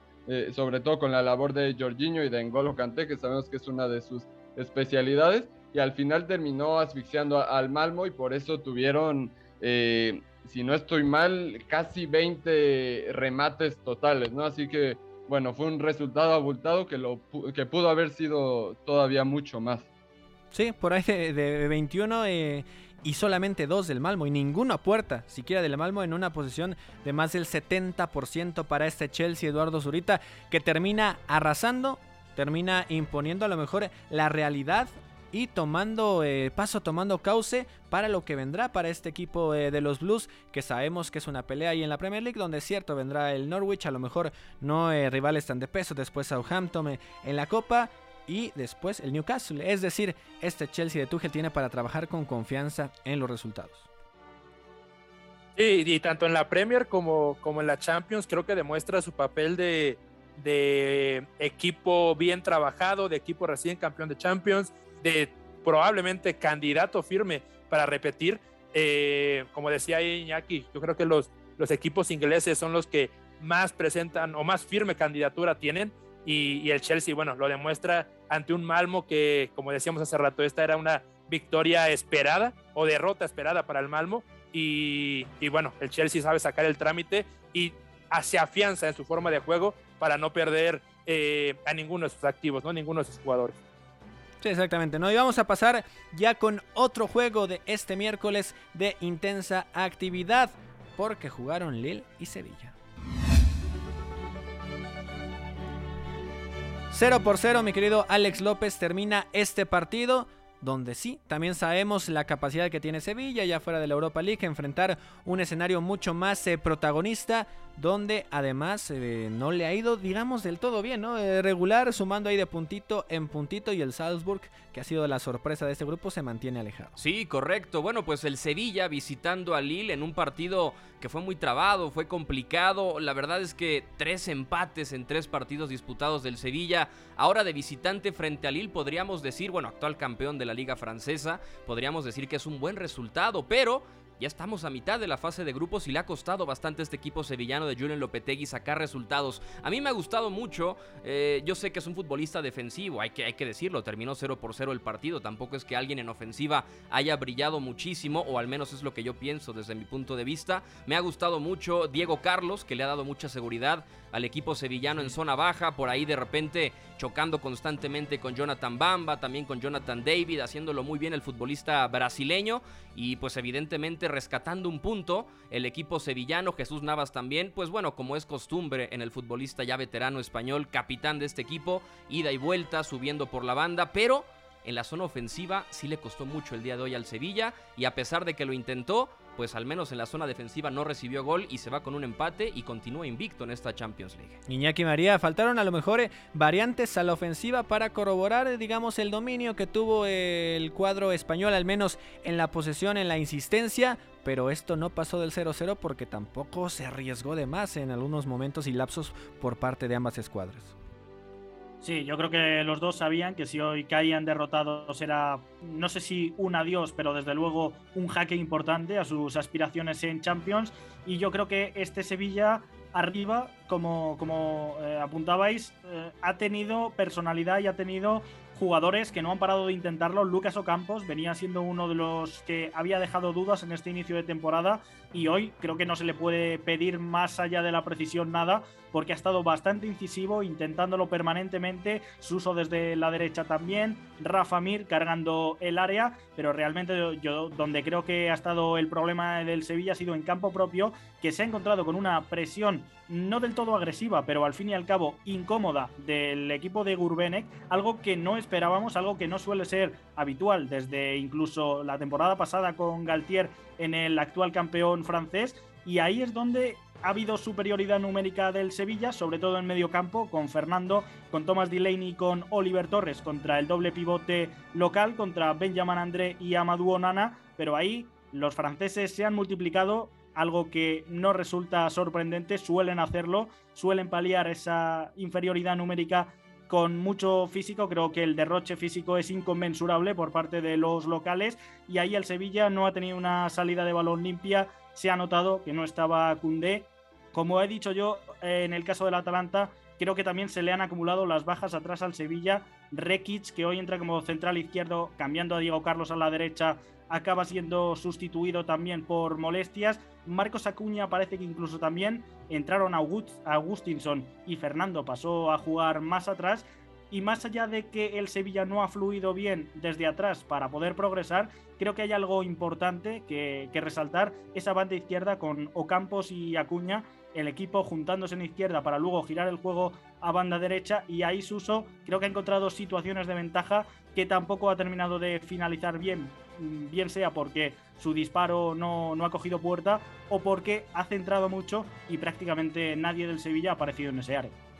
sobre todo con la labor de Jorginho y de N'Golo Kanté, que sabemos que es una de sus especialidades, y al final terminó asfixiando al Malmo y por eso tuvieron, si no estoy mal, casi 20 remates totales, ¿no? Así que bueno, fue un resultado abultado que, lo, que pudo haber sido todavía mucho más. Sí, por ahí de, 21 eh, y solamente dos del Malmo y ninguna puerta, siquiera del Malmo en una posición de más del 70% para este Chelsea Eduardo Zurita que termina arrasando, termina imponiendo a lo mejor la realidad y tomando eh, paso, tomando cauce para lo que vendrá para este equipo eh, de los Blues, que sabemos que es una pelea ahí en la Premier League, donde es cierto vendrá el Norwich, a lo mejor no eh, rivales tan de peso, después Southampton en la Copa y después el Newcastle. Es decir, este Chelsea de Tuchel tiene para trabajar con confianza en los resultados. Sí, y tanto en la Premier como, como en la Champions creo que demuestra su papel de, de equipo bien trabajado, de equipo recién campeón de Champions, de probablemente candidato firme para repetir. Eh, como decía Iñaki, yo creo que los, los equipos ingleses son los que más presentan o más firme candidatura tienen y, el Chelsea, bueno, lo demuestra ante un Malmo que, como decíamos hace rato, esta era una victoria esperada o derrota esperada para el Malmo y, bueno, el Chelsea sabe sacar el trámite y se afianza en su forma de juego para no perder eh, a ninguno de sus activos, ¿no? Ninguno de sus jugadores. Sí, exactamente. ¿no? Y vamos a pasar ya con otro juego de este miércoles de intensa actividad, porque jugaron Lille y Sevilla. 0 por 0, mi querido Alex López termina este partido donde sí, también sabemos la capacidad que tiene Sevilla ya fuera de la Europa League, enfrentar un escenario mucho más eh, protagonista, donde además eh, no le ha ido, digamos, del todo bien, ¿no? Eh, regular, sumando ahí de puntito en puntito, y el Salzburg, que ha sido la sorpresa de este grupo, se mantiene alejado. Sí, correcto. Bueno, pues el Sevilla visitando a Lille en un partido que fue muy trabado, fue complicado. La verdad es que tres empates en tres partidos disputados del Sevilla. Ahora de visitante frente a Lille, podríamos decir, bueno, actual campeón de la Liga Francesa, podríamos decir que es un buen resultado, pero ya estamos a mitad de la fase de grupos y le ha costado bastante a este equipo sevillano de Julian Lopetegui sacar resultados. A mí me ha gustado mucho. Eh, yo sé que es un futbolista defensivo, hay que, hay que decirlo. Terminó 0 por 0 el partido. Tampoco es que alguien en ofensiva haya brillado muchísimo, o al menos es lo que yo pienso desde mi punto de vista. Me ha gustado mucho Diego Carlos, que le ha dado mucha seguridad al equipo sevillano en zona baja. Por ahí de repente chocando constantemente con Jonathan Bamba, también con Jonathan David, haciéndolo muy bien el futbolista brasileño. Y pues evidentemente rescatando un punto. El equipo sevillano, Jesús Navas también, pues bueno, como es costumbre en el futbolista ya veterano español, capitán de este equipo, ida y vuelta, subiendo por la banda, pero en la zona ofensiva sí le costó mucho el día de hoy al Sevilla y a pesar de que lo intentó, pues al menos en la zona defensiva no recibió gol y se va con un empate y continúa invicto en esta Champions League. Iñaki María, faltaron a lo mejor eh, variantes a la ofensiva para corroborar, eh, digamos, el dominio que tuvo el cuadro español, al menos en la posesión, en la insistencia, pero esto no pasó del 0-0 porque tampoco se arriesgó de más en algunos momentos y lapsos por parte de ambas escuadras. Sí, yo creo que los dos sabían que si hoy caían derrotados era, no sé si un adiós, pero desde luego un jaque importante a sus aspiraciones en Champions. Y yo creo que este Sevilla arriba, como, como eh, apuntabais, eh, ha tenido personalidad y ha tenido jugadores que no han parado de intentarlo. Lucas Ocampos venía siendo uno de los que había dejado dudas en este inicio de temporada y hoy creo que no se le puede pedir más allá de la precisión nada porque ha estado bastante incisivo, intentándolo permanentemente, Suso desde la derecha también, Rafa Mir cargando el área, pero realmente yo donde creo que ha estado el problema del Sevilla ha sido en campo propio, que se ha encontrado con una presión no del todo agresiva, pero al fin y al cabo incómoda del equipo de Gurbenek, algo que no esperábamos, algo que no suele ser habitual desde incluso la temporada pasada con Galtier en el actual campeón francés, y ahí es donde ha habido superioridad numérica del Sevilla, sobre todo en medio campo, con Fernando, con Thomas Delaney y con Oliver Torres contra el doble pivote local, contra Benjamin André y Amadou Onana, pero ahí los franceses se han multiplicado, algo que no resulta sorprendente, suelen hacerlo, suelen paliar esa inferioridad numérica con mucho físico, creo que el derroche físico es inconmensurable por parte de los locales y ahí el Sevilla no ha tenido una salida de balón limpia, se ha notado que no estaba Cundé como he dicho yo, eh, en el caso del Atalanta, creo que también se le han acumulado las bajas atrás al Sevilla. Rekic, que hoy entra como central izquierdo, cambiando a Diego Carlos a la derecha, acaba siendo sustituido también por molestias. Marcos Acuña parece que incluso también entraron Augustinson y Fernando pasó a jugar más atrás. Y más allá de que el Sevilla no ha fluido bien desde atrás para poder progresar, creo que hay algo importante que, resaltar, esa banda izquierda con Ocampos y Acuña, el equipo juntándose en izquierda para luego girar el juego a banda derecha y ahí Suso creo que ha encontrado situaciones de ventaja que tampoco ha terminado de finalizar bien, bien sea porque su disparo no ha cogido puerta o porque ha centrado mucho y prácticamente nadie del Sevilla ha aparecido en ese área.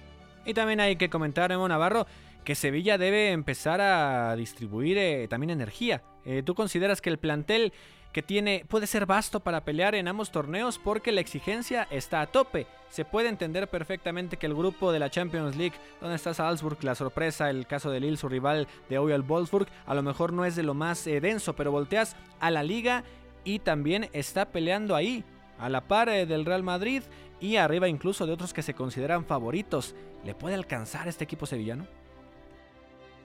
Y también hay que comentar, Emo Navarro, que Sevilla debe empezar a distribuir eh, también energía. Eh, ¿Tú consideras que el plantel que tiene puede ser vasto para pelear en ambos torneos porque la exigencia está a tope. Se puede entender perfectamente que el grupo de la Champions League, donde está Salzburg, la sorpresa, el caso de Lille, su rival de hoy al Wolfsburg, a lo mejor no es de lo más eh, denso, pero volteas a la liga y también está peleando ahí, a la par del Real Madrid y arriba incluso de otros que se consideran favoritos. ¿Le puede alcanzar este equipo sevillano?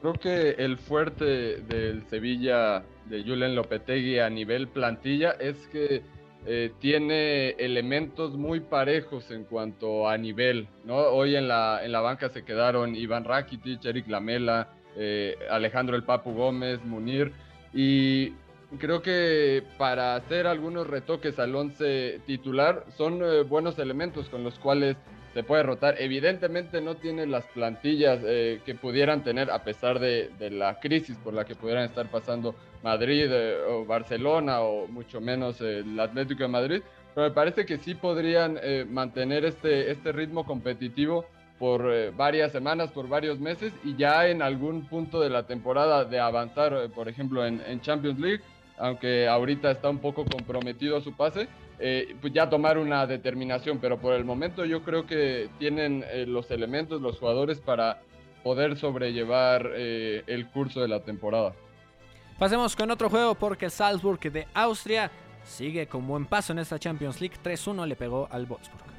Creo que el fuerte del Sevilla de Julen Lopetegui a nivel plantilla es que eh, tiene elementos muy parejos en cuanto a nivel. ¿no? Hoy en la, en la banca se quedaron Iván Rakitic, Eric Lamela, eh, Alejandro El Papu Gómez, Munir. Y creo que para hacer algunos retoques al once titular son eh, buenos elementos con los cuales se puede rotar. Evidentemente no tiene las plantillas eh, que pudieran tener a pesar de, la crisis por la que pudieran estar pasando Madrid eh, o Barcelona o mucho menos el Atlético de Madrid, pero me parece que sí podrían eh, mantener este, este ritmo competitivo por varias semanas, por varios meses y ya en algún punto de la temporada de avanzar, por ejemplo, en Champions League, aunque ahorita está un poco comprometido su pase, eh, pues ya tomar una determinación, pero por el momento yo creo que tienen eh, los elementos, los jugadores para poder sobrellevar eh, el curso de la temporada. Pasemos con otro juego porque Salzburg de Austria sigue con buen paso en esta Champions League. 3-1 le pegó al Wolfsburg.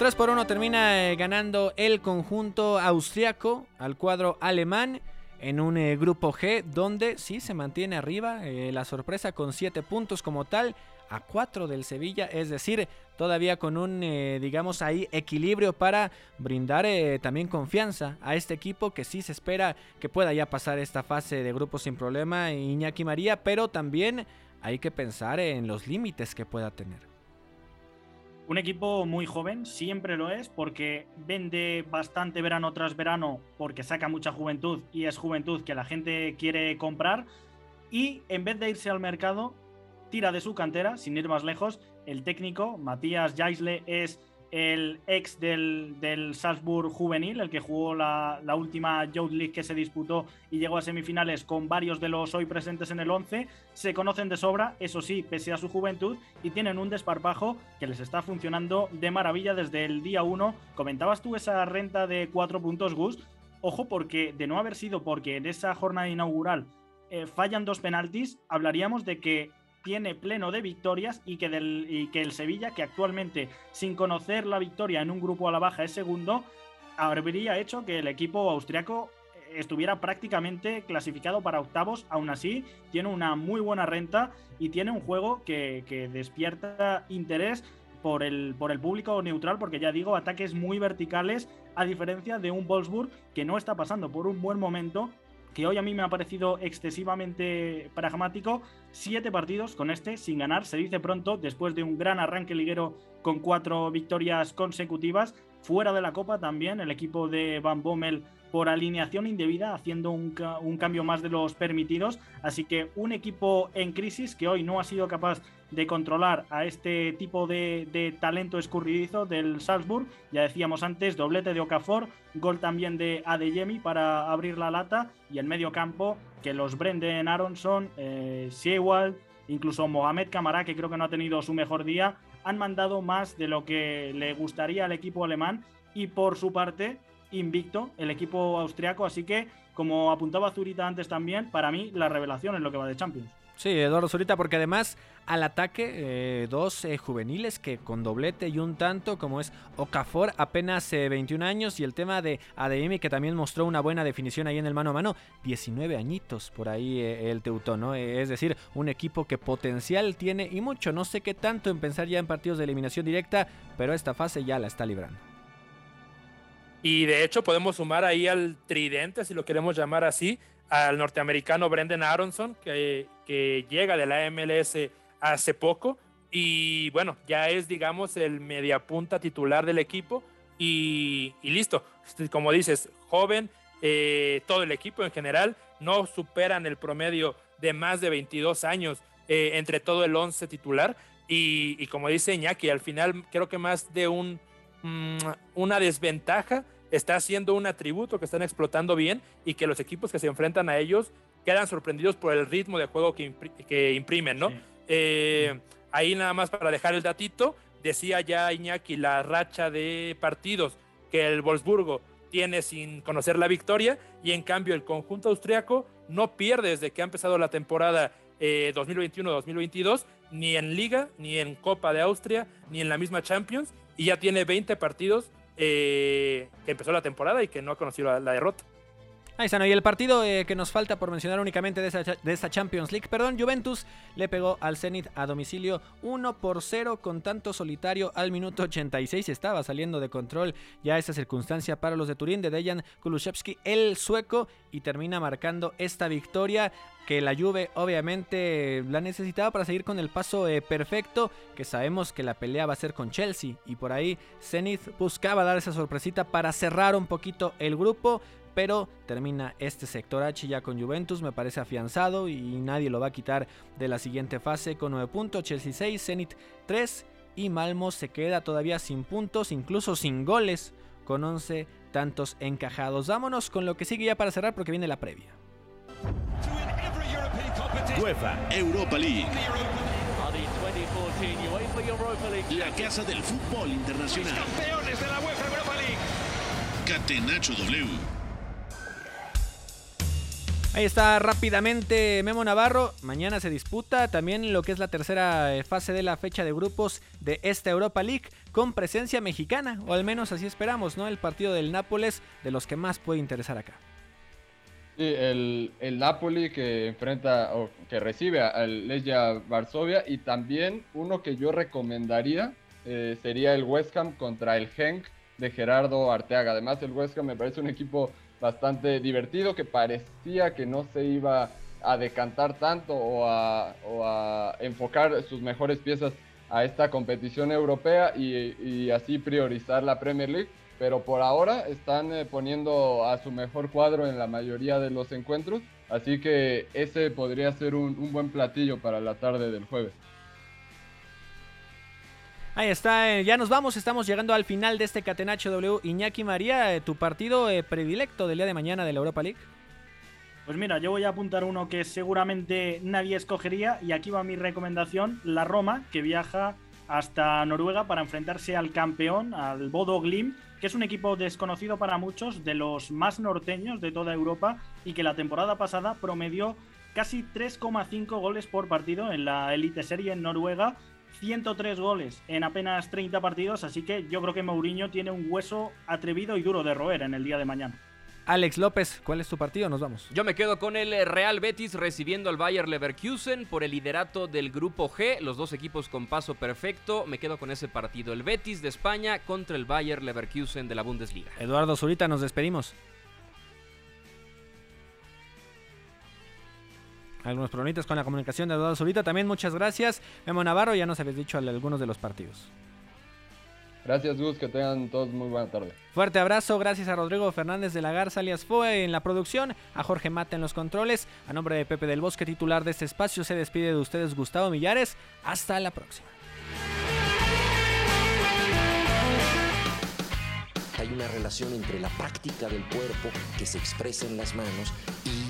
3 por 1 termina ganando el conjunto austriaco al cuadro alemán. en un eh, grupo G donde sí se mantiene arriba eh, la sorpresa con 7 puntos como tal a 4 del Sevilla, es decir, todavía con un, eh, digamos, ahí equilibrio para brindar también confianza a este equipo que sí se espera que pueda ya pasar esta fase de grupos sin problema, Iñaki María, pero también hay que pensar en los límites que pueda tener. Un equipo muy joven, siempre lo es, porque vende bastante verano tras verano, porque saca mucha juventud y es juventud que la gente quiere comprar. Y en vez de irse al mercado, tira de su cantera, sin ir más lejos. El técnico, Matías Jaisle, es el ex del, del Salzburg juvenil, el que jugó la, última Youth League que se disputó y llegó a semifinales con varios de los hoy presentes en el 11, se conocen de sobra, eso sí, pese a su juventud, y tienen un desparpajo que les está funcionando de maravilla desde el día 1. Comentabas tú esa renta de 4 puntos, Gus. Ojo, porque de no haber sido porque en esa jornada inaugural eh, fallan dos penaltis, hablaríamos de que tiene pleno de victorias y que, del, que el Sevilla, que actualmente sin conocer la victoria en un grupo a la baja es segundo, habría hecho que el equipo austriaco estuviera prácticamente clasificado para octavos. Aún así, tiene una muy buena renta y tiene un juego que, que despierta interés por el, por el público neutral, porque ya digo, ataques muy verticales, a diferencia de un Wolfsburg que no está pasando por un buen momento que hoy a mí me ha parecido excesivamente pragmático. Siete partidos con este sin ganar, se dice pronto, después de un gran arranque liguero con cuatro victorias consecutivas. Fuera de la Copa también, el equipo de Van Bommel por alineación indebida, haciendo un, cambio más de los permitidos. Así que un equipo en crisis que hoy no ha sido capaz de controlar a este tipo de, talento escurridizo del Salzburg. Ya decíamos antes, doblete de Okafor, gol también de Adeyemi para abrir la lata y en medio campo que los Brendan Aronson, eh, incluso Mohamed Camara, que creo que no ha tenido su mejor día, han mandado más de lo que le gustaría al equipo alemán y por su parte invicto el equipo austriaco, así que como apuntaba Zurita antes también, para mí la revelación es lo que va de Champions. Sí, Eduardo Zurita, porque además al ataque eh, dos eh, juveniles que con doblete y un tanto, como es Okafor, apenas 21 eh, años, y el tema de Adeyemi, que también mostró una buena definición ahí en el mano a mano, 19 añitos por ahí el Teutón, ¿no? es decir, un equipo que potencial tiene y mucho, no sé qué tanto en pensar ya en partidos de eliminación directa, pero esta fase ya la está librando. Y de hecho podemos sumar ahí al tridente, si lo queremos llamar así, al norteamericano Brendan Aronson, que, que llega de la MLS hace poco. Y bueno, ya es, digamos, el mediapunta titular del equipo. Y, listo. Como dices, joven, eh, todo el equipo en general, no superan el promedio de más de 22 años eh, entre todo el 11 titular. Y, como dice Iñaki, al final creo que más de un, una desventaja está siendo un atributo que están explotando bien y que los equipos que se enfrentan a ellos quedan sorprendidos por el ritmo de juego que, que imprimen, ¿no? Eh, ahí nada más para dejar el datito, decía ya Iñaki la racha de partidos que el Wolfsburgo tiene sin conocer la victoria y en cambio el conjunto austriaco no pierde desde que ha empezado la temporada 2021-2022 eh, ni en Liga, ni en Copa de Austria, ni en la misma Champions y ya tiene 20 partidos eh, que empezó la temporada y que no ha conocido la, derrota. Ahí está, ¿no? y el partido eh, que nos falta por mencionar únicamente de, esta Champions League, perdón, Juventus le pegó al Zenit a domicilio 1 por 0 con tanto solitario al minuto 86. Estaba saliendo de control ya esa circunstancia para los de Turín de Dejan Kulusevski, el sueco, y termina marcando esta victoria que la Juve obviamente la necesitaba para seguir con el paso eh, perfecto, que sabemos que la pelea va a ser con Chelsea y por ahí Zenith buscaba dar esa sorpresita para cerrar un poquito el grupo, pero termina este sector H ya con Juventus, me parece afianzado y nadie lo va a quitar de la siguiente fase con 9 puntos, Chelsea 6, Zenit 3 y Malmo se queda todavía sin puntos, incluso sin goles, con 11 tantos encajados. Vámonos con lo que sigue ya para cerrar porque viene la previa. UEFA Europa League. La casa del fútbol internacional. Campeones de la UEFA Europa League. Catenacho W. Ahí está rápidamente Memo Navarro. Mañana se disputa también lo que es la tercera eh, fase de la fecha de grupos de esta Europa League con presencia mexicana, o al menos así esperamos, ¿no? El partido del Nápoles, de los que más puede interesar acá. Sí, el, el Napoli que enfrenta o que recibe al Legia Varsovia y también uno que yo recomendaría eh, sería el West Ham contra el Genk de Gerardo Arteaga. Además, el West Ham me parece un equipo bastante divertido que parecía que no se iba a decantar tanto o a, enfocar sus mejores piezas a esta competición europea y, así priorizar la Premier League pero por ahora están eh, poniendo a su mejor cuadro en la mayoría de los encuentros, así que ese podría ser un buen platillo para la tarde del jueves. Ahí está, eh, ya nos vamos, estamos llegando al final de este Catenacho W. Iñaki María, eh, tu partido eh, predilecto del día de mañana de la Europa League. Pues mira, yo voy a apuntar uno que seguramente nadie escogería y aquí va mi recomendación, la Roma, que viaja hasta Noruega para enfrentarse al campeón, al Bodo Glim, que es un equipo desconocido para muchos, de los más norteños de toda Europa y que la temporada pasada promedió casi 3,5 goles por partido en la Elite Serie en Noruega, 103 goles en apenas 30 partidos, así que yo creo que Mourinho tiene un hueso atrevido y duro de roer en el día de mañana. Alex López, ¿cuál es tu partido? Nos vamos. Yo me quedo con el Real Betis recibiendo al Bayer Leverkusen por el liderato del grupo G, los dos equipos con paso perfecto. Me quedo con ese partido, el Betis de España contra el Bayer Leverkusen de la Bundesliga. Eduardo Zurita, nos despedimos. Algunos problemitas con la comunicación de Eduardo Zurita. También muchas gracias. Memo Navarro, ya nos habéis dicho algunos de los partidos. Gracias, Gus. Que tengan todos muy buena tarde. Fuerte abrazo. Gracias a Rodrigo Fernández de la Garza, alias Foe, en la producción. A Jorge Mata en los controles. A nombre de Pepe del Bosque, titular de este espacio, se despide de ustedes Gustavo Millares. Hasta la próxima. Hay una relación entre la práctica del cuerpo que se expresa en las manos y